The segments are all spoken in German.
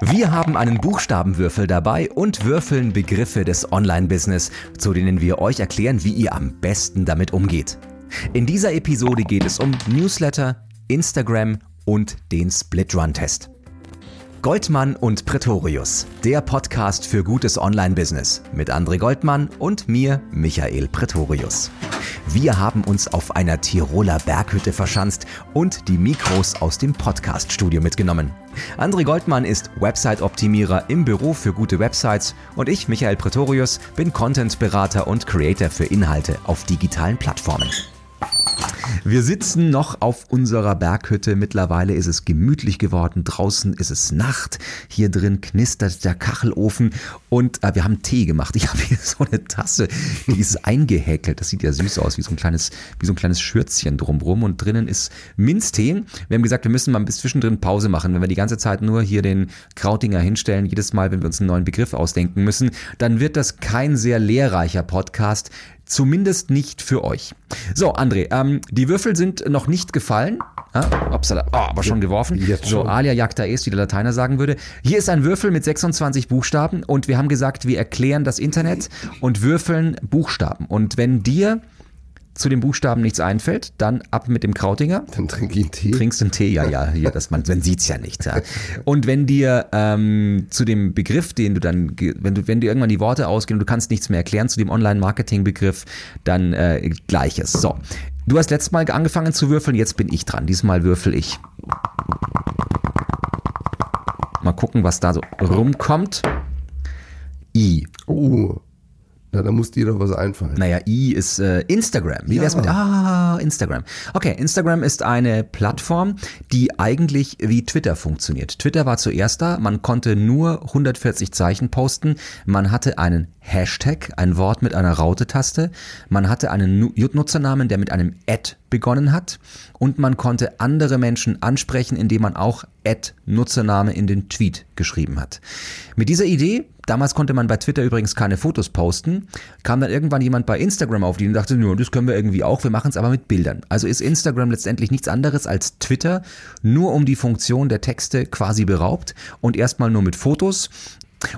Wir haben einen Buchstabenwürfel dabei und würfeln Begriffe des Online-Business, zu denen wir euch erklären, wie ihr am besten damit umgeht. In dieser Episode geht es um Newsletter, Instagram und den Split-Run-Test. Goldmann und Pretorius, der Podcast für gutes Online-Business mit André Goldmann und mir, Michael Pretorius. Wir haben uns auf einer Tiroler Berghütte verschanzt und die Mikros aus dem Podcast-Studio mitgenommen. André Goldmann ist Website-Optimierer im Büro für gute Websites und ich, Michael Pretorius, bin Content-Berater und Creator für Inhalte auf digitalen Plattformen. Wir sitzen noch auf unserer Berghütte. Mittlerweile ist es gemütlich geworden. Draußen ist es Nacht. Hier drin knistert der Kachelofen und äh, wir haben Tee gemacht. Ich habe hier so eine Tasse, die ist eingehäkelt. Das sieht ja süß aus, wie so ein kleines, wie so ein kleines Schürzchen drumrum. Und drinnen ist Minztee. Wir haben gesagt, wir müssen mal bis zwischendrin Pause machen. Wenn wir die ganze Zeit nur hier den Krautinger hinstellen, jedes Mal, wenn wir uns einen neuen Begriff ausdenken müssen, dann wird das kein sehr lehrreicher Podcast. Zumindest nicht für euch. So, André, ähm, die Würfel sind noch nicht gefallen. Ah, upsala, oh, aber schon geworfen. Jetzt so, schon. alia jacta est, wie der Lateiner sagen würde. Hier ist ein Würfel mit 26 Buchstaben und wir haben gesagt, wir erklären das Internet und würfeln Buchstaben. Und wenn dir zu den Buchstaben nichts einfällt, dann ab mit dem Krautinger. Dann trinke ich einen Tee. Trinkst einen Tee, ja, ja, hier, das man, man sieht's ja nicht. Ja. Und wenn dir ähm, zu dem Begriff, den du dann, wenn du, wenn dir irgendwann die Worte ausgehen und du kannst nichts mehr erklären zu dem Online-Marketing-Begriff, dann äh, gleiches. So, du hast letztes Mal angefangen zu würfeln, jetzt bin ich dran. Diesmal würfel ich. Mal gucken, was da so rumkommt. I. Oh, na, da muss dir doch was einfallen. Naja, I ist äh, Instagram. Wie wär's Ja. mit Ah, Instagram. Okay, Instagram ist eine Plattform, die eigentlich wie Twitter funktioniert. Twitter war zuerst da, man konnte nur 140 Zeichen posten, man hatte einen Hashtag, ein Wort mit einer Raute-Taste, man hatte einen Nu- Nutzernamen, der mit einem Ad begonnen hat und man konnte andere Menschen ansprechen, indem man auch Ad Nutzername in den Tweet geschrieben hat. Mit dieser Idee, damals konnte man bei Twitter übrigens keine Fotos posten, kam dann irgendwann jemand bei Instagram auf die und dachte, nur das können wir irgendwie auch, wir machen es aber mit Bildern. Also ist Instagram letztendlich nichts anderes als Twitter, nur um die Funktion der Texte quasi beraubt und erstmal nur mit Fotos.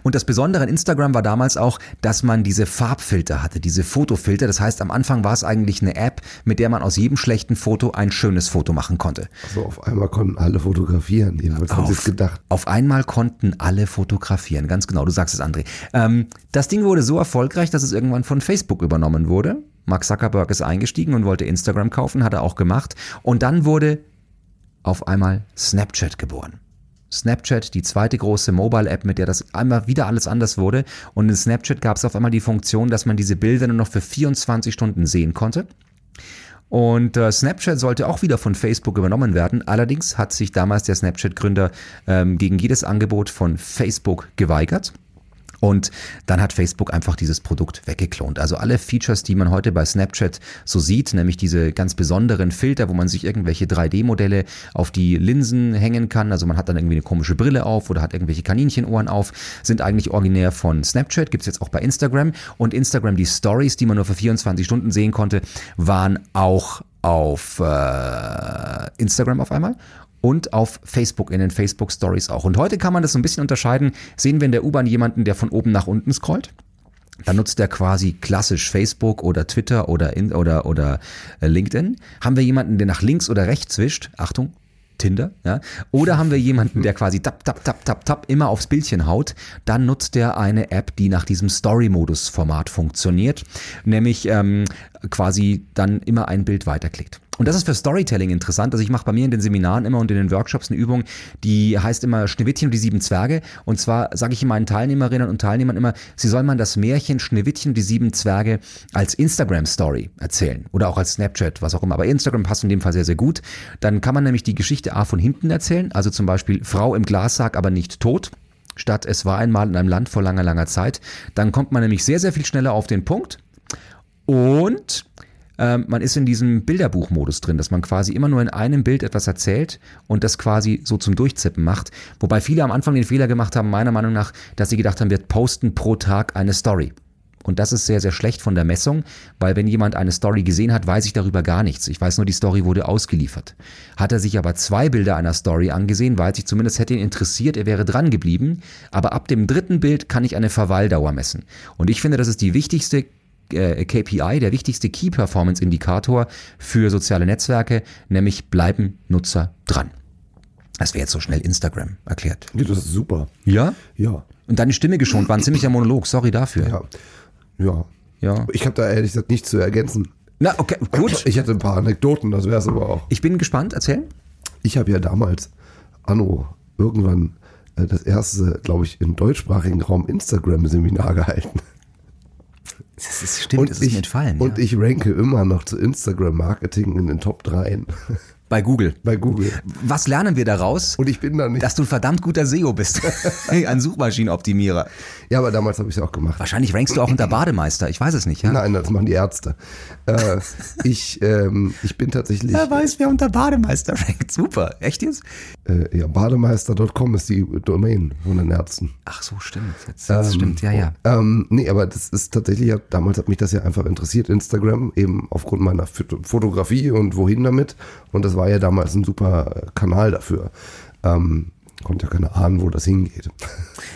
Und das Besondere an Instagram war damals auch, dass man diese Farbfilter hatte, diese Fotofilter. Das heißt, am Anfang war es eigentlich eine App, mit der man aus jedem schlechten Foto ein schönes Foto machen konnte. So, auf einmal konnten alle fotografieren. Jedenfalls haben sie es gedacht. Auf einmal konnten alle fotografieren, ganz genau, du sagst es, André. Ähm, das Ding wurde so erfolgreich, dass es irgendwann von Facebook übernommen wurde. Mark Zuckerberg ist eingestiegen und wollte Instagram kaufen, hat er auch gemacht. Und dann wurde auf einmal Snapchat geboren. Snapchat, die zweite große Mobile-App, mit der das einmal wieder alles anders wurde. Und in Snapchat gab es auf einmal die Funktion, dass man diese Bilder nur noch für 24 Stunden sehen konnte. Und äh, Snapchat sollte auch wieder von Facebook übernommen werden. Allerdings hat sich damals der Snapchat-Gründer ähm, gegen jedes Angebot von Facebook geweigert. Und dann hat Facebook einfach dieses Produkt weggeklont. Also alle Features, die man heute bei Snapchat so sieht, nämlich diese ganz besonderen Filter, wo man sich irgendwelche 3D-Modelle auf die Linsen hängen kann. Also man hat dann irgendwie eine komische Brille auf oder hat irgendwelche Kaninchenohren auf, sind eigentlich originär von Snapchat. Gibt's jetzt auch bei Instagram. Und Instagram, die Stories, die man nur für 24 Stunden sehen konnte, waren auch auf äh, Instagram auf einmal und auf Facebook in den Facebook Stories auch. Und heute kann man das so ein bisschen unterscheiden. Sehen wir in der U-Bahn jemanden, der von oben nach unten scrollt? Dann nutzt er quasi klassisch Facebook oder Twitter oder, in, oder, oder äh, LinkedIn. Haben wir jemanden, der nach links oder rechts wischt? Achtung, Tinder, ja. Oder haben wir jemanden, der quasi tap, tap, tap, tap, tap immer aufs Bildchen haut, dann nutzt er eine App, die nach diesem Story-Modus-Format funktioniert, nämlich ähm, quasi dann immer ein Bild weiterklickt. Und das ist für Storytelling interessant. Also ich mache bei mir in den Seminaren immer und in den Workshops eine Übung, die heißt immer Schneewittchen und die sieben Zwerge. Und zwar sage ich meinen Teilnehmerinnen und Teilnehmern immer, sie sollen man das Märchen Schneewittchen und die sieben Zwerge als Instagram-Story erzählen oder auch als Snapchat, was auch immer. Aber Instagram passt in dem Fall sehr, sehr gut. Dann kann man nämlich die Geschichte A von hinten erzählen. Also zum Beispiel Frau im Glassarg, aber nicht tot statt es war einmal in einem Land vor langer, langer Zeit. Dann kommt man nämlich sehr, sehr viel schneller auf den Punkt. Und ähm, man ist in diesem Bilderbuchmodus drin, dass man quasi immer nur in einem Bild etwas erzählt und das quasi so zum Durchzippen macht. Wobei viele am Anfang den Fehler gemacht haben, meiner Meinung nach, dass sie gedacht haben, wir posten pro Tag eine Story. Und das ist sehr, sehr schlecht von der Messung, weil wenn jemand eine Story gesehen hat, weiß ich darüber gar nichts. Ich weiß nur, die Story wurde ausgeliefert. Hat er sich aber zwei Bilder einer Story angesehen, weiß ich zumindest, hätte ihn interessiert, er wäre dran geblieben. Aber ab dem dritten Bild kann ich eine Verweildauer messen. Und ich finde, das ist die wichtigste äh, KPI, der wichtigste Key Performance Indikator für soziale Netzwerke, nämlich bleiben Nutzer dran. Das wäre jetzt so schnell Instagram erklärt. Ja, das ist super. Ja? Ja. Und deine Stimme geschont, war ein ziemlicher Monolog. Sorry dafür. Ja. Ja. Ja. Ich habe da ehrlich gesagt nichts zu ergänzen. Na, okay, gut. Ich hatte ein paar Anekdoten, das wäre es aber auch. Ich bin gespannt. Erzähl. Ich habe ja damals, Anno, irgendwann äh, das erste, glaube ich, im deutschsprachigen Raum Instagram-Seminar gehalten. Das ist, stimmt, das ist ich, entfallen. Und ja. ich ranke immer noch zu Instagram-Marketing in den Top 3 Bei Google. bei Google. Was lernen wir daraus? Und ich bin da nicht. Dass du ein verdammt guter SEO bist. ein Suchmaschinenoptimierer. ja, aber damals habe ich es auch gemacht. Wahrscheinlich rankst du auch unter Bademeister. Ich weiß es nicht, ja? Nein, das machen die Ärzte. Äh, ich, ähm, ich bin tatsächlich. Wer weiß, wer unter Bademeister rankt. Super. Echt jetzt? Äh, ja, bademeister.com ist die Domain von den Ärzten. Ach so, stimmt. Jetzt, jetzt stimmt, ja, ja. Ähm, nee, aber das ist tatsächlich, ja, damals hat mich das ja einfach interessiert, Instagram, eben aufgrund meiner Foto- Fotografie und wohin damit. Und das war ja damals ein super äh, Kanal dafür. Ähm, konnte ja keiner ahnen, wo das hingeht.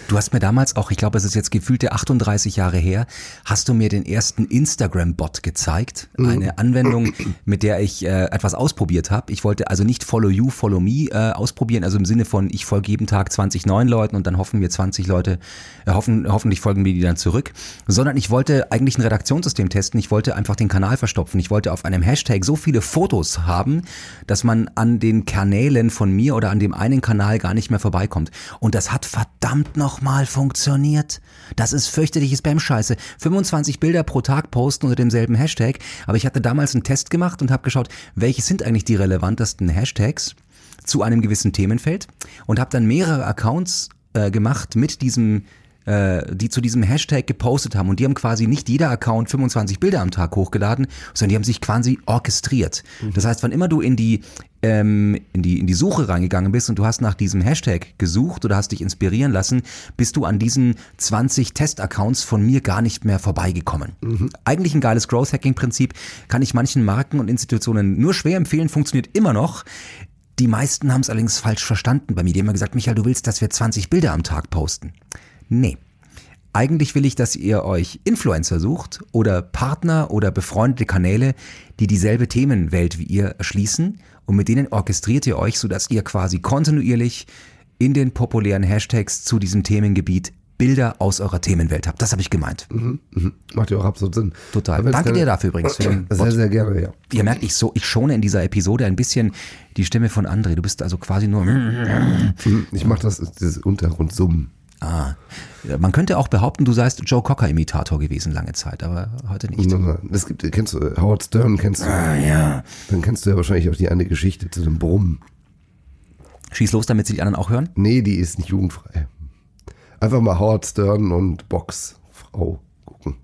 Du hast mir damals auch, ich glaube, es ist jetzt gefühlte 38 Jahre her, hast du mir den ersten Instagram-Bot gezeigt. Eine Anwendung, mit der ich äh, etwas ausprobiert habe. Ich wollte also nicht Follow You, Follow Me äh, ausprobieren, also im Sinne von, ich folge jeden Tag 20 neuen Leuten und dann hoffen wir 20 Leute, äh, hoffen, hoffentlich folgen mir die dann zurück, sondern ich wollte eigentlich ein Redaktionssystem testen. Ich wollte einfach den Kanal verstopfen. Ich wollte auf einem Hashtag so viele Fotos haben, dass man an den Kanälen von mir oder an dem einen Kanal gar nicht mehr vorbeikommt. Und das hat verdammt nochmal funktioniert. Das ist fürchterliche Spam-Scheiße. 25 Bilder pro Tag posten unter demselben Hashtag. Aber ich hatte damals einen Test gemacht und habe geschaut, welche sind eigentlich die relevantesten Hashtags zu einem gewissen Themenfeld und habe dann mehrere Accounts äh, gemacht mit diesem äh, die zu diesem Hashtag gepostet haben. Und die haben quasi nicht jeder Account 25 Bilder am Tag hochgeladen, sondern die haben sich quasi orchestriert. Das heißt, wann immer du in die, ähm, in, die, in die Suche reingegangen bist und du hast nach diesem Hashtag gesucht oder hast dich inspirieren lassen, bist du an diesen 20 Test-Accounts von mir gar nicht mehr vorbeigekommen. Eigentlich ein geiles Growth-Hacking-Prinzip, kann ich manchen Marken und Institutionen nur schwer empfehlen, funktioniert immer noch. Die meisten haben es allerdings falsch verstanden bei mir. Die haben immer gesagt, Michael, du willst, dass wir 20 Bilder am Tag posten. Nee. Eigentlich will ich, dass ihr euch Influencer sucht oder Partner oder befreundete Kanäle, die dieselbe Themenwelt wie ihr erschließen und mit denen orchestriert ihr euch, sodass ihr quasi kontinuierlich in den populären Hashtags zu diesem Themengebiet Bilder aus eurer Themenwelt habt. Das habe ich gemeint. Mhm. Macht ja auch absolut Sinn. Total. Danke keine- dir dafür übrigens Sehr, sehr gerne, ja. Ihr merkt, ich, so, ich schone in dieser Episode ein bisschen die Stimme von André. Du bist also quasi nur. Mhm. Ich mache das, dieses Untergrundsummen. Ah. Man könnte auch behaupten, du seist Joe Cocker-Imitator gewesen lange Zeit, aber heute nicht. Es gibt, kennst du, äh, Howard Stern kennst du. Ah, ja. Dann kennst du ja wahrscheinlich auch die eine Geschichte zu dem Brummen. Schieß los, damit sie die anderen auch hören. Nee, die ist nicht jugendfrei. Einfach mal Howard Stern und Boxfrau gucken.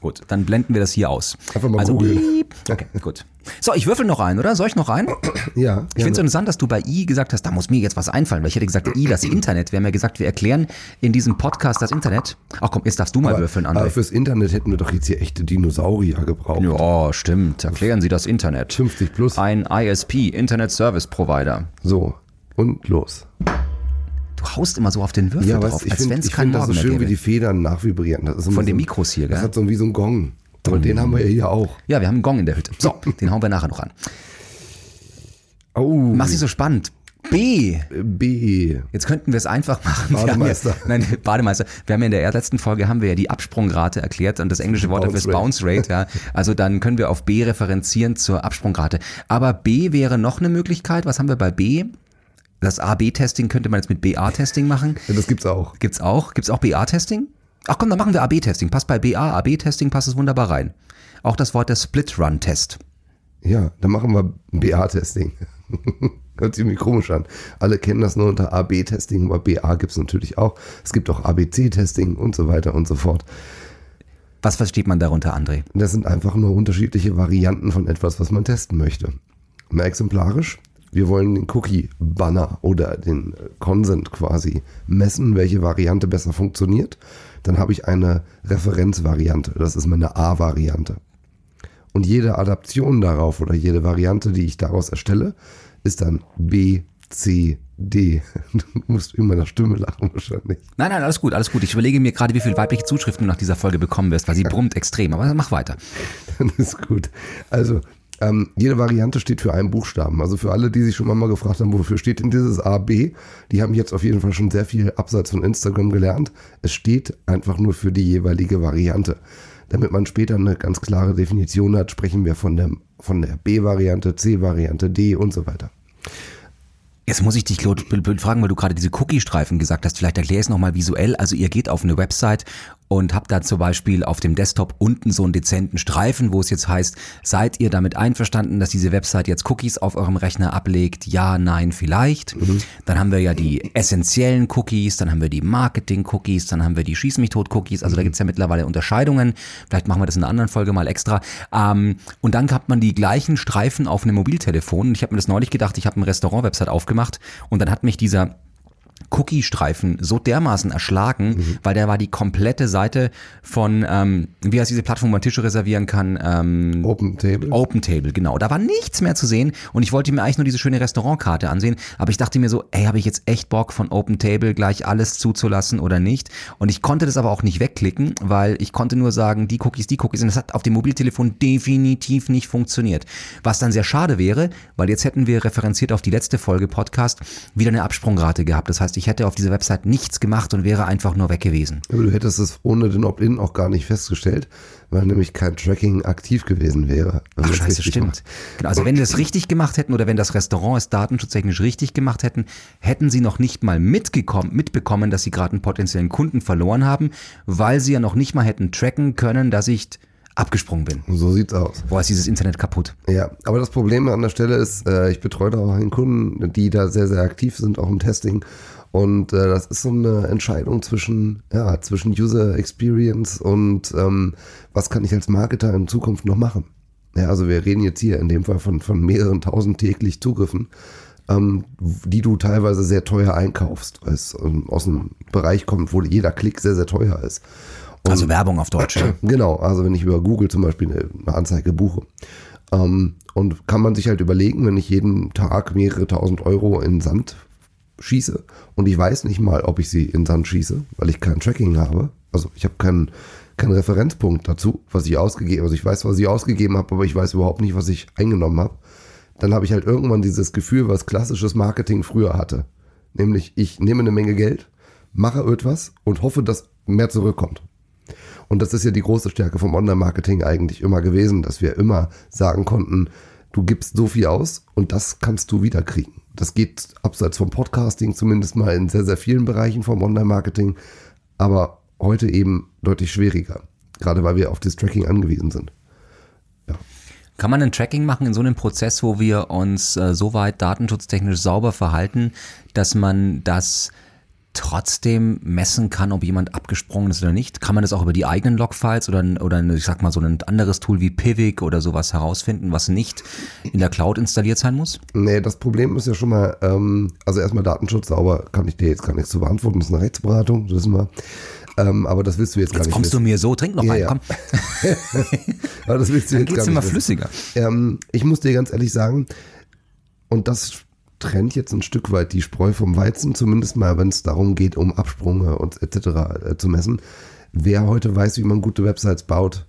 Gut, dann blenden wir das hier aus. Einfach mal also, googeln. Okay, gut. So, ich würfel noch ein, oder? Soll ich noch ein? Ja. Ich finde es interessant, dass du bei I gesagt hast, da muss mir jetzt was einfallen, weil ich hätte gesagt, I, das Internet. Wir haben ja gesagt, wir erklären in diesem Podcast das Internet. Ach komm, jetzt darfst du mal würfeln, aber André. fürs Internet hätten wir doch jetzt hier echte Dinosaurier gebraucht. Ja, stimmt. Erklären Sie das Internet. 50 plus. Ein ISP, Internet Service Provider. So, und los. Du haust immer so auf den Würfel Ja, drauf, weißt, ich als wenn es keinen find das so Morgen schön, wie die Federn nachvibrieren. Das Von so, den Mikros hier, Das gell? hat so wie so ein Gong. Aber den haben wir ja hier auch. Ja, wir haben einen Gong in der Hütte. So, den hauen wir nachher noch an. Oh, Mach's nicht so spannend. B. B. Jetzt könnten wir es einfach machen. Bademeister. Ja, nein, Bademeister. Wir haben ja in der letzten Folge haben wir ja die Absprungrate erklärt und das englische Wort dafür ist Bounce Bounce Rate. Ja. Also dann können wir auf B referenzieren zur Absprungrate. Aber B wäre noch eine Möglichkeit. Was haben wir bei B? Das A-B-Testing könnte man jetzt mit BA-Testing machen. Ja, das gibt's auch. Gibt's auch? Gibt's auch BA-Testing? Ach komm, dann machen wir AB-Testing. Passt bei BA, AB-Testing passt es wunderbar rein. Auch das Wort der Split-Run-Test. Ja, dann machen wir BA-Testing. Hört sich irgendwie komisch an. Alle kennen das nur unter AB-Testing, aber BA gibt's natürlich auch. Es gibt auch ABC-Testing und so weiter und so fort. Was versteht man darunter, André? Das sind einfach nur unterschiedliche Varianten von etwas, was man testen möchte. Mal exemplarisch. wir wollen den Cookie-Banner oder den Consent quasi messen, welche Variante besser funktioniert, dann habe ich eine Referenzvariante. Das ist meine A-Variante. Und jede Adaption darauf oder jede Variante, die ich daraus erstelle, ist dann B, C, D. Du musst über meiner Stimme lachen wahrscheinlich. Nein, nein, alles gut, alles gut. Ich überlege mir gerade, wie viele weibliche Zuschriften du nach dieser Folge bekommen wirst, weil sie brummt extrem. Aber mach weiter. Dann ist gut. Also, ähm, jede Variante steht für einen Buchstaben. Also für alle, die sich schon mal gefragt haben, wofür steht denn dieses A, B, die haben jetzt auf jeden Fall schon sehr viel abseits von Instagram gelernt. Es steht einfach nur für die jeweilige Variante. Damit man später eine ganz klare Definition hat, sprechen wir von der, von der B-Variante, C-Variante, D und so weiter. Jetzt muss ich dich, Claude, fragen, weil du gerade diese Cookie-Streifen gesagt hast. Vielleicht erklär es nochmal visuell. Also ihr geht auf eine Website und habt da zum Beispiel auf dem Desktop unten so einen dezenten Streifen, wo es jetzt heißt, seid ihr damit einverstanden, dass diese Website jetzt Cookies auf eurem Rechner ablegt? Ja, nein, vielleicht. Mhm. Dann haben wir ja die essentiellen Cookies, dann haben wir die Marketing-Cookies, dann haben wir die Schieß mich tot Cookies. Also mhm. da gibt's ja mittlerweile Unterscheidungen. Vielleicht machen wir das in einer anderen Folge mal extra. Ähm, und dann hat man die gleichen Streifen auf einem Mobiltelefon. Und ich habe mir das neulich gedacht, ich habe eine Restaurant-Website aufgemacht und dann hat mich dieser Cookie-Streifen so dermaßen erschlagen, mhm. weil der war die komplette Seite von, ähm, wie heißt diese Plattform, wo man Tische reservieren kann? Ähm, Open Table. Open Table, genau. Da war nichts mehr zu sehen und ich wollte mir eigentlich nur diese schöne Restaurantkarte ansehen, aber ich dachte mir so, ey, habe ich jetzt echt Bock von Open Table gleich alles zuzulassen oder nicht? Und ich konnte das aber auch nicht wegklicken, weil ich konnte nur sagen, die Cookies, die Cookies und das hat auf dem Mobiltelefon definitiv nicht funktioniert. Was dann sehr schade wäre, weil jetzt hätten wir referenziert auf die letzte Folge Podcast wieder eine Absprungrate gehabt. Das heißt, heißt, ich hätte auf dieser Website nichts gemacht und wäre einfach nur weg gewesen. Aber du hättest es ohne den Opt-in auch gar nicht festgestellt, weil nämlich kein Tracking aktiv gewesen wäre. Ach scheiße, stimmt. Genau, also wenn wir es richtig gemacht hätten oder wenn das Restaurant es datenschutztechnisch richtig gemacht hätten, hätten sie noch nicht mal mitgekommen, mitbekommen, dass sie gerade einen potenziellen Kunden verloren haben, weil sie ja noch nicht mal hätten tracken können, dass ich abgesprungen bin. So sieht's aus. Boah, ist dieses Internet kaputt. Ja, aber das Problem an der Stelle ist, äh, ich betreue da auch einen Kunden, die da sehr, sehr aktiv sind, auch im Testing. Und äh, das ist so eine Entscheidung zwischen, ja, zwischen User Experience und ähm, was kann ich als Marketer in Zukunft noch machen. Ja, also wir reden jetzt hier in dem Fall von, von mehreren tausend täglich Zugriffen, ähm, die du teilweise sehr teuer einkaufst, weil es ähm, aus einem Bereich kommt, wo jeder Klick sehr, sehr teuer ist. Und, also Werbung auf Deutsch. Genau, also wenn ich über Google zum Beispiel eine, Anzeige buche. Ähm, und kann man sich halt überlegen, wenn ich jeden Tag mehrere tausend Euro in Sand schieße und ich weiß nicht mal, ob ich sie in Sand schieße, weil ich kein Tracking habe. Also ich habe keinen keinen Referenzpunkt dazu, was ich ausgegeben, also ich weiß, was ich ausgegeben habe, aber ich weiß überhaupt nicht, was ich eingenommen habe. Dann habe ich halt irgendwann dieses Gefühl, was klassisches Marketing früher hatte. Nämlich, ich nehme eine Menge Geld, mache etwas und hoffe, dass mehr zurückkommt. Und das ist ja die große Stärke vom Online-Marketing eigentlich immer gewesen, dass wir immer sagen konnten, du gibst so viel aus und das kannst du wiederkriegen. Das geht abseits vom Podcasting zumindest mal in sehr, sehr vielen Bereichen vom Online-Marketing, aber heute eben deutlich schwieriger, gerade weil wir auf das Tracking angewiesen sind. Ja. Kann man ein Tracking machen in so einem Prozess, wo wir uns äh, so weit datenschutztechnisch sauber verhalten, dass man das trotzdem messen kann, ob jemand abgesprungen ist oder nicht? Kann man das auch über die eigenen Logfiles oder, oder ich sag mal so ein anderes Tool wie Pivik oder sowas herausfinden, was nicht in der Cloud installiert sein muss? Nee, das Problem ist ja schon mal, ähm, also erstmal Datenschutz sauber, kann ich dir jetzt gar nichts zu beantworten, das ist eine Rechtsberatung, das wissen wir. Ähm, aber das willst du jetzt, jetzt gar nicht. Jetzt kommst wissen. du mir so, trink noch ja, einen, ja. komm. aber das willst du jetzt Dann geht's gar immer nicht flüssiger. Ähm, ich muss dir ganz ehrlich sagen, und das trennt jetzt ein Stück weit die Spreu vom Weizen, zumindest mal, wenn es darum geht, um Absprünge und etc. Äh, zu messen. Wer heute weiß, wie man gute Websites baut,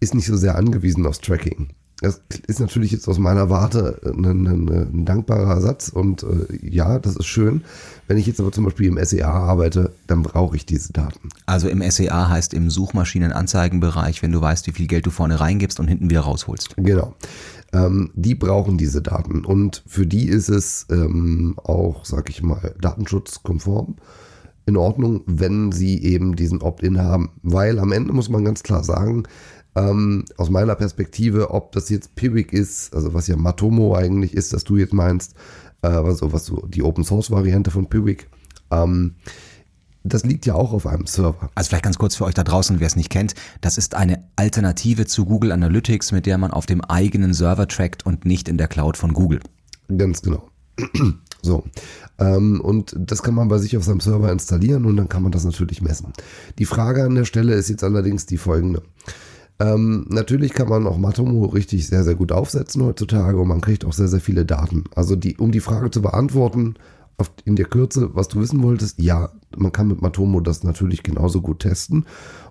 ist nicht so sehr angewiesen aufs Tracking. Das ist natürlich jetzt aus meiner Warte ein, ein, ein dankbarer Satz und äh, ja, das ist schön. Wenn ich jetzt aber zum Beispiel im SEA arbeite, dann brauche ich diese Daten. Also im SEA heißt im Suchmaschinenanzeigenbereich, wenn du weißt, wie viel Geld du vorne reingibst und hinten wieder rausholst. Genau ähm, die brauchen diese Daten und für die ist es ähm, auch, sag ich mal, datenschutzkonform in Ordnung, wenn sie eben diesen Opt-in haben. Weil am Ende muss man ganz klar sagen, ähm, aus meiner Perspektive, ob das jetzt Pivik ist, also was ja Matomo eigentlich ist, dass du jetzt meinst, äh, also was so die Open Source Variante von Pivik, ähm, das liegt ja auch auf einem Server. Also vielleicht ganz kurz für euch da draußen, wer es nicht kennt, das ist eine Alternative zu Google Analytics, mit der man auf dem eigenen Server trackt und nicht in der Cloud von Google. Ganz genau. So. Ähm, und das kann man bei sich auf seinem Server installieren und dann kann man das natürlich messen. Die Frage an der Stelle ist jetzt allerdings die folgende. Ähm, natürlich kann man auch Matomo richtig sehr, sehr gut aufsetzen heutzutage und man kriegt auch sehr, sehr viele Daten. Also die, um die Frage zu beantworten, in der Kürze, was du wissen wolltest, ja, man kann mit Matomo das natürlich genauso gut testen.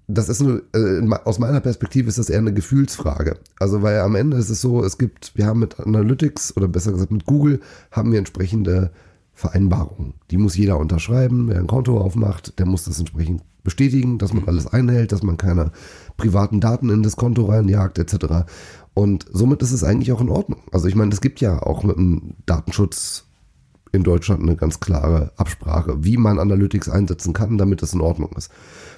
Das ist eine, äh, aus meiner Perspektive ist das eher eine Gefühlsfrage. Also weil am Ende ist es so, es gibt, wir haben mit Analytics oder besser gesagt mit Google haben wir entsprechende Vereinbarungen. Die muss jeder unterschreiben. Wer ein Konto aufmacht, der muss das entsprechend bestätigen, dass man alles einhält, dass man keine privaten Daten in das Konto reinjagt, etc. Und somit ist es eigentlich auch in Ordnung. Also ich meine, es gibt ja auch mit dem Datenschutz in Deutschland eine ganz klare Absprache, wie man Analytics einsetzen kann, damit es in Ordnung ist.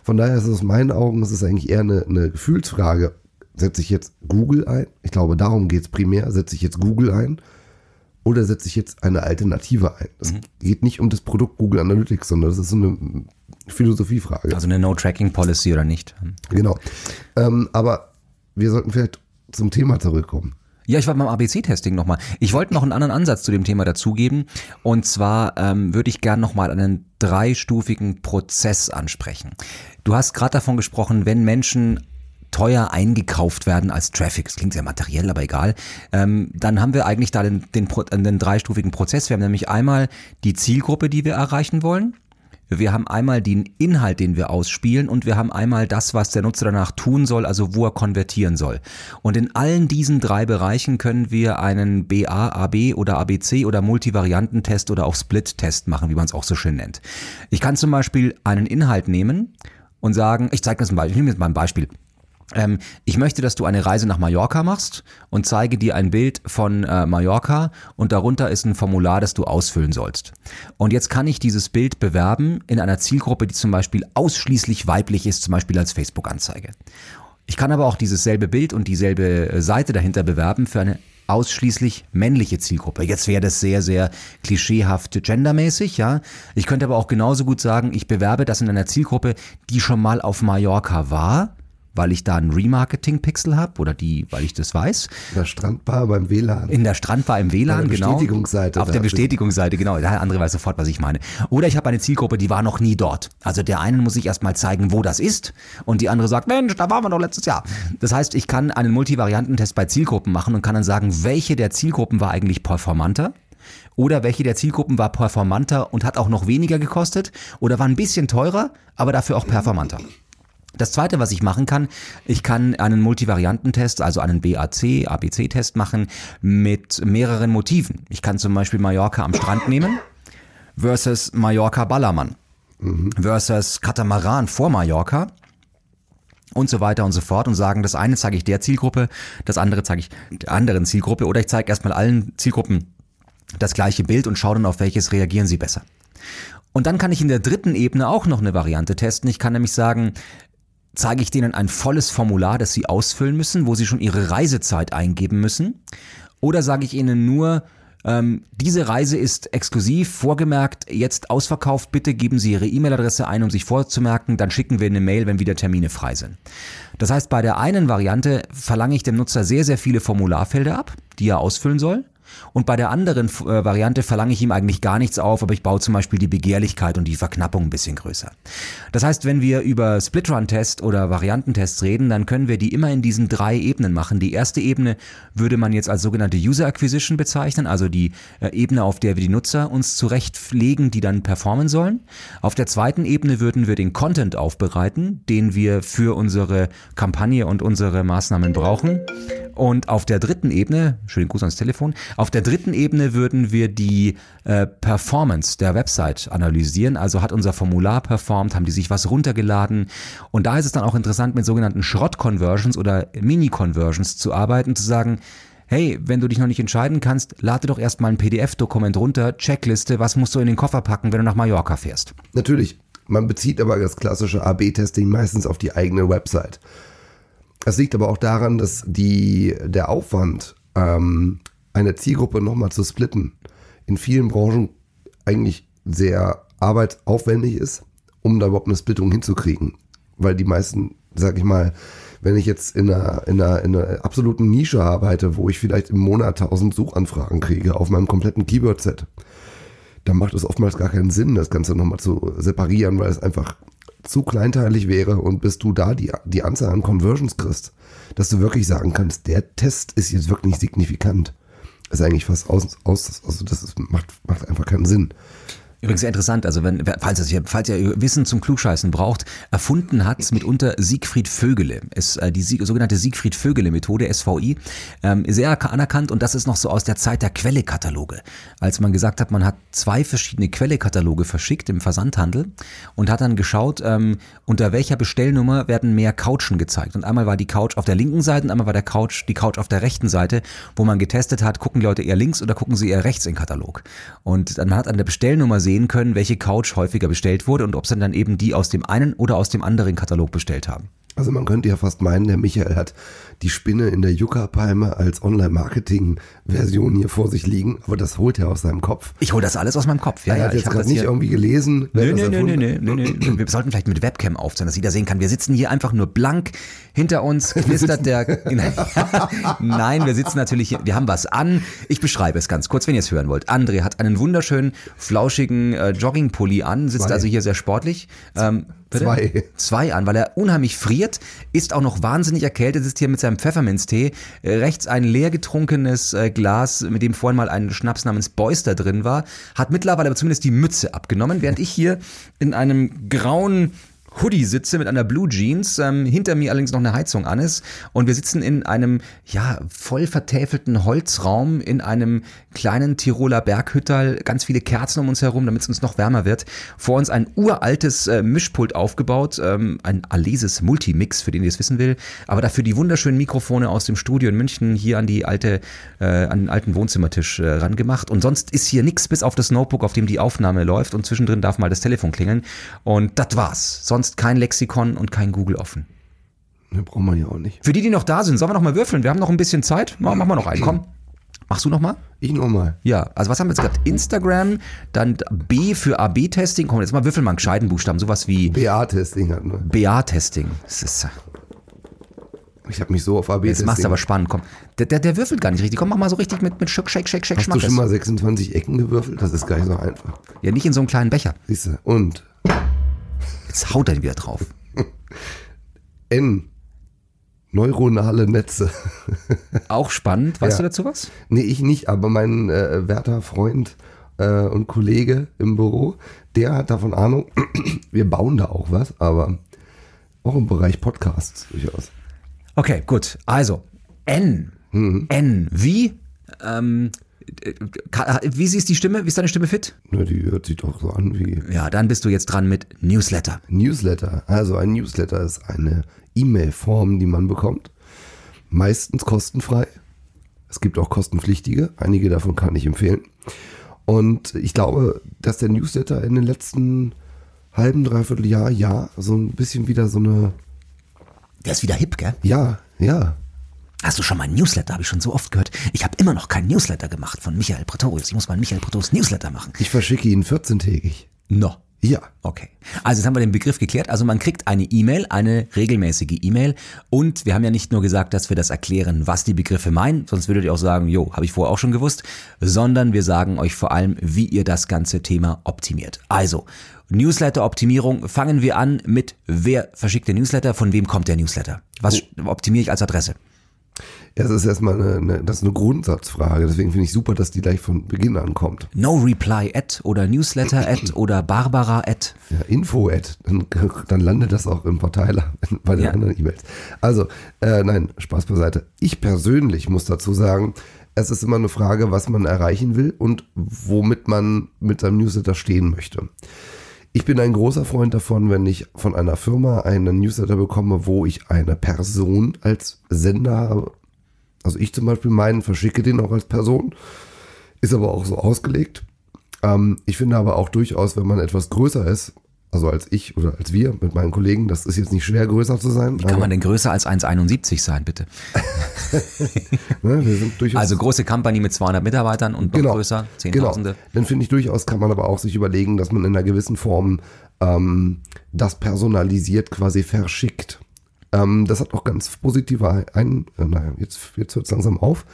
Von daher ist es aus meinen Augen, ist es eigentlich eher eine, eine Gefühlsfrage. Setze ich jetzt Google ein? Ich glaube, darum geht es primär. Setze ich jetzt Google ein? Oder setze ich jetzt eine Alternative ein? Es mhm. geht nicht um das Produkt Google Analytics, sondern das ist so eine Philosophiefrage. Also eine No-Tracking-Policy oder nicht. Genau. Ähm, aber wir sollten vielleicht zum Thema zurückkommen. Ja, ich war beim ABC-Testing nochmal. Ich wollte noch einen anderen Ansatz zu dem Thema dazugeben. Und zwar ähm, würde ich gern nochmal einen dreistufigen Prozess ansprechen. Du hast gerade davon gesprochen, wenn Menschen teuer eingekauft werden als Traffic. Das klingt sehr materiell, aber egal. Ähm, dann haben wir eigentlich da den, den, den dreistufigen Prozess. Wir haben nämlich einmal die Zielgruppe, die wir erreichen wollen. Wir haben einmal den Inhalt, den wir ausspielen und wir haben einmal das, was der Nutzer danach tun soll, also wo er konvertieren soll. Und in allen diesen drei Bereichen können wir einen BA, AB oder ABC oder Multivariantentest oder auch Split-Test machen, wie man es auch so schön nennt. Ich kann zum Beispiel einen Inhalt nehmen und sagen, ich zeige das Beispiel, ich nehme jetzt mal ein Beispiel. Ähm, ich möchte, dass du eine Reise nach Mallorca machst und zeige dir ein Bild von äh, Mallorca und darunter ist ein Formular, das du ausfüllen sollst. Und jetzt kann ich dieses Bild bewerben in einer Zielgruppe, die zum Beispiel ausschließlich weiblich ist, zum Beispiel als Facebook-Anzeige. Ich kann aber auch dieses selbe Bild und dieselbe äh, Seite dahinter bewerben für eine ausschließlich männliche Zielgruppe. Jetzt wäre das sehr, sehr klischeehaft gendermäßig, ja. Ich könnte aber auch genauso gut sagen, ich bewerbe das in einer Zielgruppe, die schon mal auf Mallorca war weil ich da einen Remarketing-Pixel habe oder die, weil ich das weiß. In der Strandbar beim WLAN. In der Strandbar im WLAN, genau. Bestätigungsseite. Auf der Bestätigungsseite, genau. Der andere weiß sofort, was ich meine. Oder ich habe eine Zielgruppe, die war noch nie dort. Also der einen muss ich erstmal zeigen, wo das ist und die andere sagt, Mensch, da waren wir doch letztes Jahr. Das heißt, ich kann einen Multivariantentest bei Zielgruppen machen und kann dann sagen, welche der Zielgruppen war eigentlich performanter oder welche der Zielgruppen war performanter und hat auch noch weniger gekostet oder war ein bisschen teurer, aber dafür auch performanter. Das zweite, was ich machen kann, ich kann einen Multivariantentest, also einen BAC, ABC-Test machen mit mehreren Motiven. Ich kann zum Beispiel Mallorca am Strand nehmen versus Mallorca Ballermann mhm. versus Katamaran vor Mallorca und so weiter und so fort und sagen, das eine zeige ich der Zielgruppe, das andere zeige ich der anderen Zielgruppe oder ich zeige erstmal allen Zielgruppen das gleiche Bild und schaue dann, auf welches reagieren sie besser. Und dann kann ich in der dritten Ebene auch noch eine Variante testen. Ich kann nämlich sagen, zeige ich denen ein volles Formular, das sie ausfüllen müssen, wo sie schon ihre Reisezeit eingeben müssen? Oder sage ich ihnen nur, ähm, diese Reise ist exklusiv, vorgemerkt, jetzt ausverkauft, bitte geben Sie Ihre E-Mail-Adresse ein, um sich vorzumerken, dann schicken wir eine Mail, wenn wieder Termine frei sind. Das heißt, bei der einen Variante verlange ich dem Nutzer sehr, sehr viele Formularfelder ab, die er ausfüllen soll. Und bei der anderen äh, Variante verlange ich ihm eigentlich gar nichts auf, aber ich baue zum Beispiel die Begehrlichkeit und die Verknappung ein bisschen größer. Das heißt, wenn wir über Split-Run-Test oder Variantentests reden, dann können wir die immer in diesen drei Ebenen machen. Die erste Ebene würde man jetzt als sogenannte User Acquisition bezeichnen, also die äh, Ebene, auf der wir die Nutzer uns zurechtlegen, die dann performen sollen. Auf der zweiten Ebene würden wir den Content aufbereiten, den wir für unsere Kampagne und unsere Maßnahmen brauchen. Und auf der dritten Ebene, schönen Gruß ans Telefon, auf der dritten Ebene würden wir die äh, Performance der Website analysieren. Also hat unser Formular performt, haben die sich was runtergeladen. Und da ist es dann auch interessant, mit sogenannten Schrott-Conversions oder Mini-Conversions zu arbeiten, zu sagen, hey, wenn du dich noch nicht entscheiden kannst, lade doch erstmal ein PDF-Dokument runter, Checkliste, was musst du in den Koffer packen, wenn du nach Mallorca fährst. Natürlich. Man bezieht aber das klassische AB-Testing meistens auf die eigene Website. Es liegt aber auch daran, dass die, der Aufwand, ähm, eine Zielgruppe nochmal zu splitten, in vielen Branchen eigentlich sehr arbeitsaufwendig ist, um da überhaupt eine Splittung hinzukriegen. Weil die meisten, sag ich mal, Wenn ich jetzt in einer, in, einer, in einer absoluten Nische arbeite, wo ich vielleicht im Monat 1000 Suchanfragen kriege auf meinem kompletten Keyword-Set, dann macht es oftmals gar keinen Sinn, das Ganze nochmal zu separieren, weil es einfach zu kleinteilig wäre und bis du da die, die Anzahl an Conversions kriegst, dass du wirklich sagen kannst, der Test ist jetzt wirklich signifikant. Ist eigentlich fast aus, aus also das ist, macht, macht einfach keinen Sinn. Übrigens sehr interessant, also wenn, falls, ihr, falls ihr Wissen zum Klugscheißen braucht, erfunden hat es mitunter Siegfried Vögele. Ist äh, die sogenannte Siegfried Vögele-Methode, SVI, ähm, sehr anerkannt und das ist noch so aus der Zeit der Quellekataloge. Als man gesagt hat, man hat zwei verschiedene Quellekataloge verschickt im Versandhandel und hat dann geschaut, ähm, unter welcher Bestellnummer werden mehr Couchen gezeigt. Und einmal war die Couch auf der linken Seite und einmal war der Couch, die Couch auf der rechten Seite, wo man getestet hat, gucken die Leute eher links oder gucken sie eher rechts im Katalog. Und dann hat an der Bestellnummer sehen, können, welche Couch häufiger bestellt wurde und ob sie dann eben die aus dem einen oder aus dem anderen Katalog bestellt haben. Also man könnte ja fast meinen, der Michael hat die Spinne in der Yucca-Palme als Online-Marketing-Version hier vor sich liegen, aber das holt er aus seinem Kopf. Ich hole das alles aus meinem Kopf. Ja, er hat ja, jetzt gerade nicht irgendwie gelesen. Nö, nö, nö, nö, nö, nö, nö. Wir sollten vielleicht mit Webcam aufzeigen, dass jeder sehen kann. Wir sitzen hier einfach nur blank. Hinter uns knistert der... Nein, wir sitzen natürlich, hier, wir haben was an. Ich beschreibe es ganz kurz, wenn ihr es hören wollt. André hat einen wunderschönen, flauschigen äh, Joggingpulli an, sitzt Zwei. also hier sehr sportlich. Ähm, bitte? Zwei. Zwei an, weil er unheimlich friert, ist auch noch wahnsinnig erkältet, sitzt hier mit seinem Pfefferminztee. Äh, rechts ein leer getrunkenes äh, Glas, mit dem vorhin mal ein Schnaps namens Boyster drin war. Hat mittlerweile aber zumindest die Mütze abgenommen, während ich hier in einem grauen Hoodie sitze mit einer Blue Jeans, ähm, hinter mir allerdings noch eine Heizung an ist. Und wir sitzen in einem ja voll vertäfelten Holzraum in einem kleinen Tiroler Berghütterl, ganz viele Kerzen um uns herum, damit es uns noch wärmer wird. Vor uns ein uraltes äh, Mischpult aufgebaut, ähm, ein Alesis Multimix, für den ihr es wissen will, aber dafür die wunderschönen Mikrofone aus dem Studio in München hier an die alte, äh, an den alten Wohnzimmertisch äh, rangemacht. Und sonst ist hier nichts bis auf das Notebook, auf dem die Aufnahme läuft. Und zwischendrin darf mal das Telefon klingeln. Und das war's. Sonst kein Lexikon und kein Google offen. Ne, braucht man ja auch nicht. Für die, die noch da sind, sollen wir noch mal würfeln? Wir haben noch ein bisschen Zeit. Machen wir noch einen. Komm. Machst du noch mal? Ich nochmal. Ja, also was haben wir jetzt gehabt? Instagram, dann B für AB-Testing. Komm, jetzt mal würfeln mal einen gescheiten Buchstaben. Sowas wie BA-Testing hat nur. BA-Testing. Das ist, Ich habe mich so auf AB-Testing. jetzt machst du aber spannend. Komm, der, der, der würfelt gar nicht richtig. Komm, mach mal so richtig mit, mit Shake, Shake, Shake, Shake, Hast du schon mal 26 Ecken gewürfelt? Das ist gar nicht so einfach. Ja, nicht in so einem kleinen Becher. Siehst du? Und Jetzt haut er wieder drauf. N. Neuronale Netze. Auch spannend. Weißt Ja. du dazu was? Nee, ich nicht, aber mein äh, werter Freund äh, und Kollege im Büro, der hat davon Ahnung. Wir bauen da auch was, aber auch im Bereich Podcasts durchaus. Okay, gut. Also, N. Mhm. N. Wie? Ähm, äh, wie siehst die Stimme? Wie ist deine Stimme fit? Na, die hört sich doch so an wie Ja, dann bist du jetzt dran mit Newsletter. Newsletter. Also ein Newsletter ist eine E-Mail-Form, die man bekommt. Meistens kostenfrei. Es gibt auch kostenpflichtige. Einige davon kann ich empfehlen. Und ich glaube, dass der Newsletter in den letzten halben, dreiviertel Jahr, Jahr so ein bisschen wieder so eine, Der ist wieder hip, gell? ja, ja, Hast du schon mal einen Newsletter? Habe ich schon so oft gehört. Ich habe immer noch keinen Newsletter gemacht von Michael Pretorius. Ich muss mal einen Michael Pretorius Newsletter machen. ich verschicke ihn 14-tägig. No. Ja. Okay. Also jetzt haben wir den Begriff geklärt. Also man kriegt eine E-Mail, eine regelmäßige E-Mail. Und wir haben ja nicht nur gesagt, dass wir das erklären, was die Begriffe meinen, sonst würdet ihr auch sagen, jo, habe ich vorher auch schon gewusst, sondern wir sagen euch vor allem, wie ihr das ganze Thema optimiert. Also, Newsletter-Optimierung, fangen wir an mit, wer verschickt den Newsletter, von wem kommt der Newsletter? Was optimiere ich als Adresse? Es ist erstmal eine, eine, das ist eine Grundsatzfrage. Deswegen finde ich super, dass die gleich von Beginn an kommt. No Reply at oder Newsletter at oder Barbara at. Ja, info at, dann, dann landet das auch im Verteiler bei den Ja. anderen E-Mails. Also, äh, nein, Spaß beiseite. Ich persönlich muss dazu sagen, es ist immer eine Frage, was man erreichen will und womit man mit seinem Newsletter stehen möchte. Ich bin ein großer Freund davon, wenn ich von einer Firma einen Newsletter bekomme, wo ich eine Person als Sender habe. Also ich zum Beispiel meinen verschicke den auch als Person, ist aber auch so ausgelegt. Ähm, ich finde aber auch durchaus, wenn man etwas größer ist, also als ich oder als wir mit meinen Kollegen, das ist jetzt nicht schwer, größer zu sein. Kann man denn größer als 1,71 sein, bitte? ne, Also große Company mit 200 Mitarbeitern und noch genau, größer, genau. Zehntausende. Dann finde ich durchaus, kann man aber auch sich überlegen, dass man in einer gewissen Form ähm, das personalisiert quasi verschickt. Ähm, das hat auch ganz positive ein, äh, naja, jetzt, jetzt hört es langsam auf.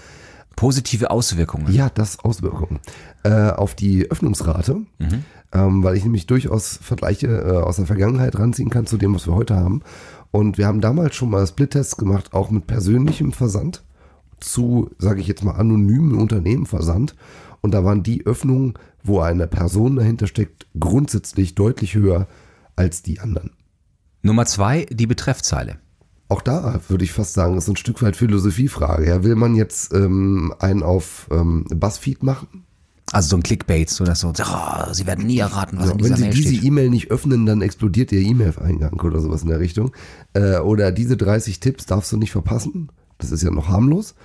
Positive Auswirkungen. Ja, das Auswirkungen. Äh, auf die Öffnungsrate, mhm. ähm, weil ich nämlich durchaus Vergleiche äh, aus der Vergangenheit ranziehen kann zu dem, was wir heute haben. Und wir haben damals schon mal Split-Tests gemacht, auch mit persönlichem Versand zu, sage ich jetzt mal, anonymen Unternehmenversand. Und da waren die Öffnungen, wo eine Person dahinter steckt, grundsätzlich deutlich höher als die anderen. Nummer zwei, die Betreffzeile. Auch da würde ich fast sagen, ist ein Stück weit Philosophiefrage. Ja, will man jetzt ähm, einen auf ähm, Buzzfeed machen? Also so ein Clickbait, so dass so, oh, Sie werden nie erraten, was ja, in dieser Wenn Sie diese E-Mail nicht öffnen, dann explodiert Ihr E-Mail-Eingang oder sowas in der Richtung. Äh, oder diese 30 Tipps darfst du nicht verpassen. Das ist ja noch harmlos.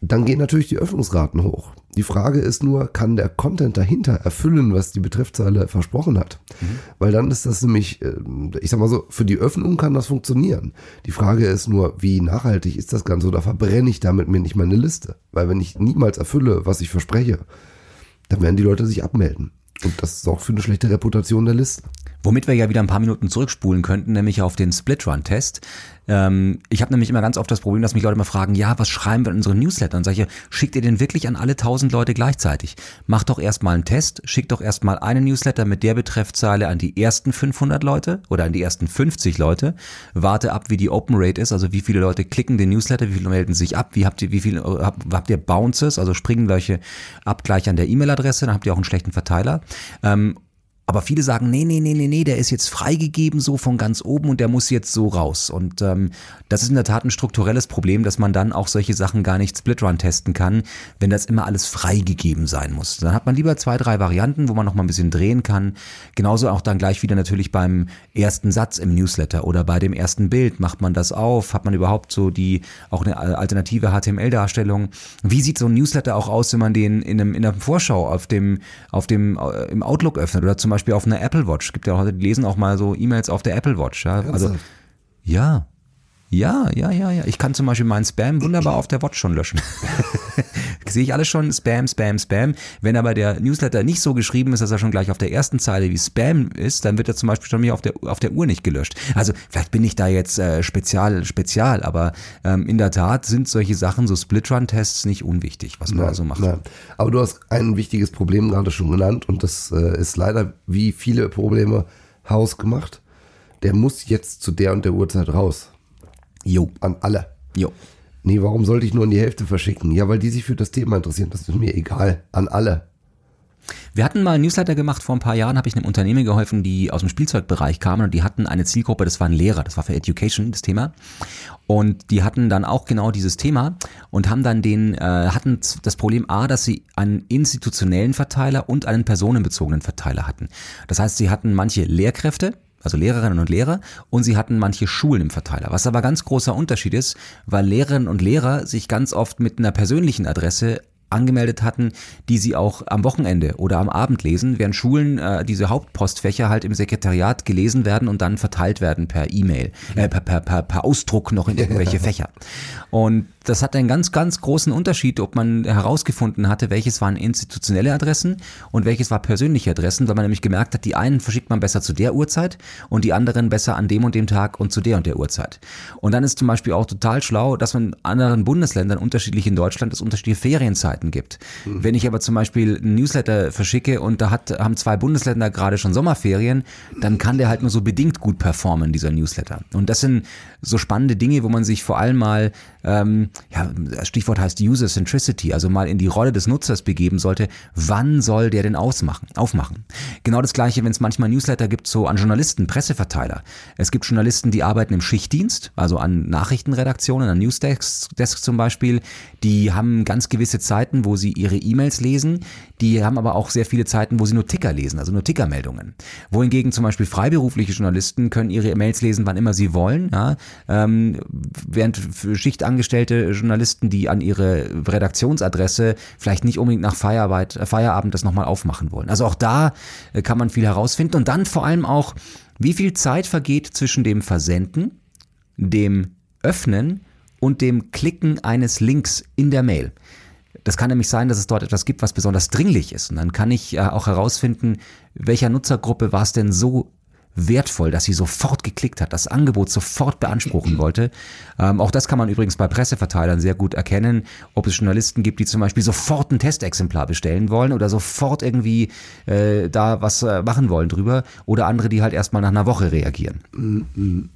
Dann gehen natürlich die Öffnungsraten hoch. Die Frage ist nur, kann der Content dahinter erfüllen, was die Betreffzeile versprochen hat? Mhm. Weil dann ist das nämlich, äh, ich sag mal so, für die Öffnung kann das funktionieren. Die Frage ist nur, wie nachhaltig ist das Ganze oder verbrenne ich damit mir nicht meine Liste? Weil wenn ich niemals erfülle, was ich verspreche, dann werden die Leute sich abmelden. Und das sorgt für eine schlechte Reputation der Liste. Womit wir ja wieder ein paar Minuten zurückspulen könnten, nämlich auf den Split-Run-Test. Ähm, ich habe nämlich immer ganz oft das Problem, dass mich Leute immer fragen, ja, was schreiben wir in unseren Newsletter? Und sage ich, schickt ihr den wirklich an alle tausend Leute gleichzeitig? Macht doch erstmal einen Test, schickt doch erstmal einen Newsletter mit der Betreffzeile an die ersten 500 Leute oder an die ersten 50 Leute. Warte ab, wie die Open Rate ist, also wie viele Leute klicken den Newsletter, wie viele melden sich ab, wie habt ihr, wie viel habt, habt ihr Bounces, also Springleiche Abgleich an der E-Mail-Adresse, dann habt ihr auch einen schlechten Verteiler. Ähm, aber viele sagen, nee, nee, nee, nee, nee, der ist jetzt freigegeben so von ganz oben und der muss jetzt so raus. Und ähm, das ist in der Tat ein strukturelles Problem, dass man dann auch solche Sachen gar nicht Splitrun testen kann, wenn das immer alles freigegeben sein muss. Dann hat man lieber zwei, drei Varianten, wo man noch mal ein bisschen drehen kann. Genauso auch dann gleich wieder natürlich beim ersten Satz im Newsletter oder bei dem ersten Bild. Macht man das auf? Hat man überhaupt so die, auch eine alternative HTML-Darstellung? Wie sieht so ein Newsletter auch aus, wenn man den in, einem, in der Vorschau auf dem, auf dem, äh, im Outlook öffnet oder zum Beispiel Beispiel auf einer Apple Watch. Es gibt ja auch, die lesen auch mal so E-Mails auf der Apple Watch. Ja? Also, ja. Ja, ja, ja, ja. Ich kann zum Beispiel meinen Spam wunderbar auf der Watch schon löschen. Sehe ich alles schon Spam, Spam, Spam. Wenn aber der Newsletter nicht so geschrieben ist, dass er schon gleich auf der ersten Zeile wie Spam ist, dann wird er zum Beispiel schon mir auf der, auf der Uhr nicht gelöscht. Also vielleicht bin ich da jetzt äh, spezial, spezial, aber ähm, in der Tat sind solche Sachen, so Split-Run-Tests nicht unwichtig, was man da so macht. Nein. Aber du hast ein wichtiges Problem gerade schon genannt und das äh, ist leider wie viele Probleme hausgemacht. Der muss jetzt zu der und der Uhrzeit raus. Jo. An alle. Jo. Nee, warum sollte ich nur an die Hälfte verschicken? Ja, weil die sich für das Thema interessieren. Das ist mir egal. An alle. Wir hatten mal ein Newsletter gemacht, vor ein paar Jahren habe ich einem Unternehmen geholfen, die aus dem Spielzeugbereich kamen und die hatten eine Zielgruppe, das waren Lehrer, das war für Education das Thema. Und die hatten dann auch genau dieses Thema und haben dann den, äh, hatten das Problem A, dass sie einen institutionellen Verteiler und einen personenbezogenen Verteiler hatten. Das heißt, sie hatten manche Lehrkräfte, also Lehrerinnen und Lehrer, und sie hatten manche Schulen im Verteiler. Was aber ganz großer Unterschied ist, weil Lehrerinnen und Lehrer sich ganz oft mit einer persönlichen Adresse angemeldet hatten, die sie auch am Wochenende oder am Abend lesen, während Schulen äh, diese Hauptpostfächer halt im Sekretariat gelesen werden und dann verteilt werden per E-Mail, äh, per, per, per, per Ausdruck noch in irgendwelche Fächer. Und das hat einen ganz, ganz großen Unterschied, ob man herausgefunden hatte, welches waren institutionelle Adressen und welches war persönliche Adressen, weil man nämlich gemerkt hat, die einen verschickt man besser zu der Uhrzeit und die anderen besser an dem und dem Tag und zu der und der Uhrzeit. Und dann ist zum Beispiel auch total schlau, dass man in anderen Bundesländern unterschiedlich in Deutschland es unterschiedliche Ferienzeiten gibt. Mhm. Wenn ich aber zum Beispiel einen Newsletter verschicke und da hat, haben zwei Bundesländer gerade schon Sommerferien, dann kann der halt nur so bedingt gut performen, dieser Newsletter. Und das sind so spannende Dinge, wo man sich vor allem mal ähm, ja, das Stichwort heißt User Centricity, also mal in die Rolle des Nutzers begeben sollte, wann soll der denn ausmachen, aufmachen? Genau das gleiche, wenn es manchmal Newsletter gibt, so an Journalisten, Presseverteiler. Es gibt Journalisten, die arbeiten im Schichtdienst, also an Nachrichtenredaktionen, an Newsdesks Desk zum Beispiel, die haben ganz gewisse Zeiten, wo sie ihre E-Mails lesen, die haben aber auch sehr viele Zeiten, wo sie nur Ticker lesen, also nur Tickermeldungen. Wohingegen zum Beispiel freiberufliche Journalisten können ihre E-Mails lesen, wann immer sie wollen, ja, ähm, während Schichtangestellte Journalisten, die an ihre Redaktionsadresse vielleicht nicht unbedingt nach Feierarbeit, äh, Feierabend das nochmal aufmachen wollen. Also auch da äh, kann man viel herausfinden und dann vor allem auch, wie viel Zeit vergeht zwischen dem Versenden, dem Öffnen und dem Klicken eines Links in der Mail. Das kann nämlich sein, dass es dort etwas gibt, was besonders dringlich ist. Und dann kann ich äh, auch herausfinden, welcher Nutzergruppe war es denn so wertvoll, dass sie sofort geklickt hat, das Angebot sofort beanspruchen wollte. Ähm, auch das kann man übrigens bei Presseverteilern sehr gut erkennen, ob es Journalisten gibt, die zum Beispiel sofort ein Testexemplar bestellen wollen oder sofort irgendwie äh, da was äh, machen wollen drüber oder andere, die halt erstmal nach einer Woche reagieren. Mhm.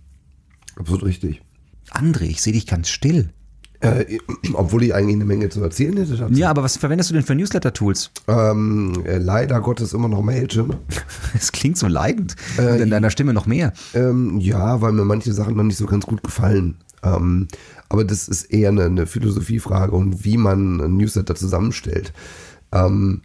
Absolut richtig. André, ich sehe dich ganz still. Äh, obwohl ich eigentlich eine Menge zu erzählen hätte. Dazu. Ja, aber was verwendest du denn für Newsletter-Tools? Ähm, äh, leider Gottes immer noch Mailchimp. Es klingt so leidend. Äh, in deiner Stimme noch mehr. Ähm, ja, weil mir manche Sachen noch nicht so ganz gut gefallen. Ähm, aber das ist eher eine, eine Philosophiefrage und wie man ein Newsletter zusammenstellt. Ähm,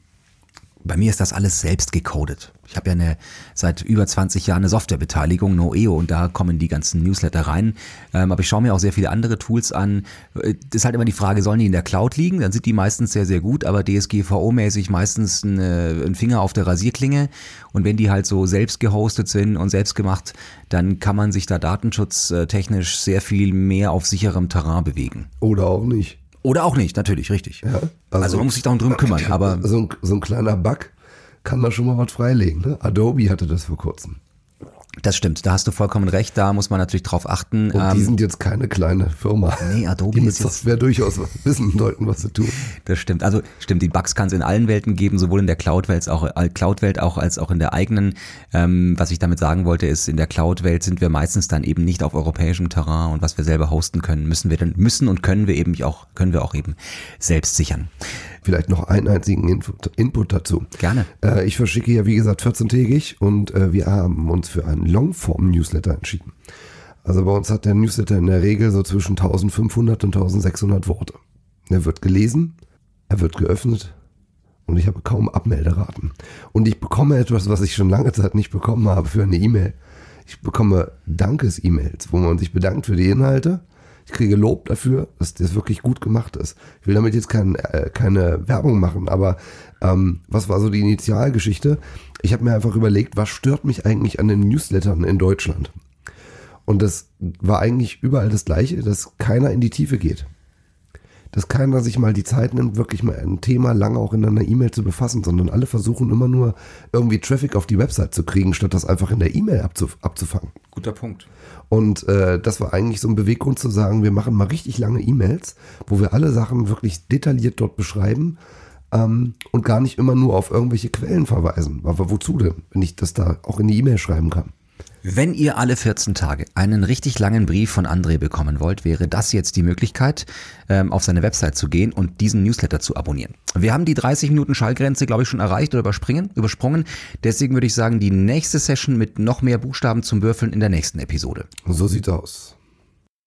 bei mir ist das alles selbst gecodet. Ich habe ja eine, seit über 20 Jahren eine Softwarebeteiligung, Noeo, und da kommen die ganzen Newsletter rein. Ähm, aber ich schaue mir auch sehr viele andere Tools an. Das ist halt immer die Frage, sollen die in der Cloud liegen? Dann sind die meistens sehr, sehr gut, aber DSGVO-mäßig meistens eine, ein Finger auf der Rasierklinge. Und wenn die halt so selbst gehostet sind und selbst gemacht, dann kann man sich da datenschutztechnisch sehr viel mehr auf sicherem Terrain bewegen. Oder auch nicht. Oder auch nicht, natürlich, richtig. Ja, also, also, man muss sich darum drum kümmern. Aber so ein, so ein kleiner Bug kann da schon mal was freilegen. Ne? Adobe hatte das vor kurzem. Das stimmt, da hast du vollkommen recht, da muss man natürlich drauf achten. Und die ähm, sind jetzt keine kleine Firma. Nee, Adobe die mit Software durchaus wissen sollten, was sie tun. Das stimmt, also stimmt, die Bugs kann es in allen Welten geben, sowohl in der Cloud-Welt auch, äh, Cloud auch als auch in der eigenen. Ähm, was ich damit sagen wollte, ist, in der Cloud-Welt sind wir meistens dann eben nicht auf europäischem Terrain und was wir selber hosten können, müssen wir dann, müssen und können wir eben auch, können wir auch eben selbst sichern. Vielleicht noch einen einzigen Input, Input dazu. Gerne. Äh, ich verschicke ja, wie gesagt, 14-tägig und äh, wir haben uns für einen Longform-Newsletter entschieden. Also bei uns hat der Newsletter in der Regel so zwischen 1500 und 1600 Worte. Er wird gelesen, er wird geöffnet und ich habe kaum Abmelderaten. Und ich bekomme etwas, was ich schon lange Zeit nicht bekommen habe für eine E-Mail. Ich bekomme Dankes-E-Mails, wo man sich bedankt für die Inhalte ich kriege Lob dafür, dass das wirklich gut gemacht ist. Ich will damit jetzt kein, äh, keine Werbung machen, aber ähm, was war so die Initialgeschichte? Ich habe mir einfach überlegt, was stört mich eigentlich an den Newslettern in Deutschland? Und das war eigentlich überall das Gleiche, dass keiner in die Tiefe geht dass keiner sich mal die Zeit nimmt, wirklich mal ein Thema lange auch in einer E-Mail zu befassen, sondern alle versuchen immer nur irgendwie Traffic auf die Website zu kriegen, statt das einfach in der E-Mail abzuf abzufangen. Guter Punkt. Und äh, das war eigentlich so ein Beweggrund zu sagen, wir machen mal richtig lange E-Mails, wo wir alle Sachen wirklich detailliert dort beschreiben ähm, und gar nicht immer nur auf irgendwelche Quellen verweisen. Aber wozu denn, wenn ich das da auch in die E-Mail schreiben kann? Wenn ihr alle 14 Tage einen richtig langen Brief von André bekommen wollt, wäre das jetzt die Möglichkeit, ähm, auf seine Website zu gehen und diesen Newsletter zu abonnieren. Wir haben die 30 Minuten Schallgrenze, glaube ich, schon erreicht oder überspringen, übersprungen. Deswegen würde ich sagen, die nächste Session mit noch mehr Buchstaben zum Würfeln in der nächsten Episode. So sieht's aus.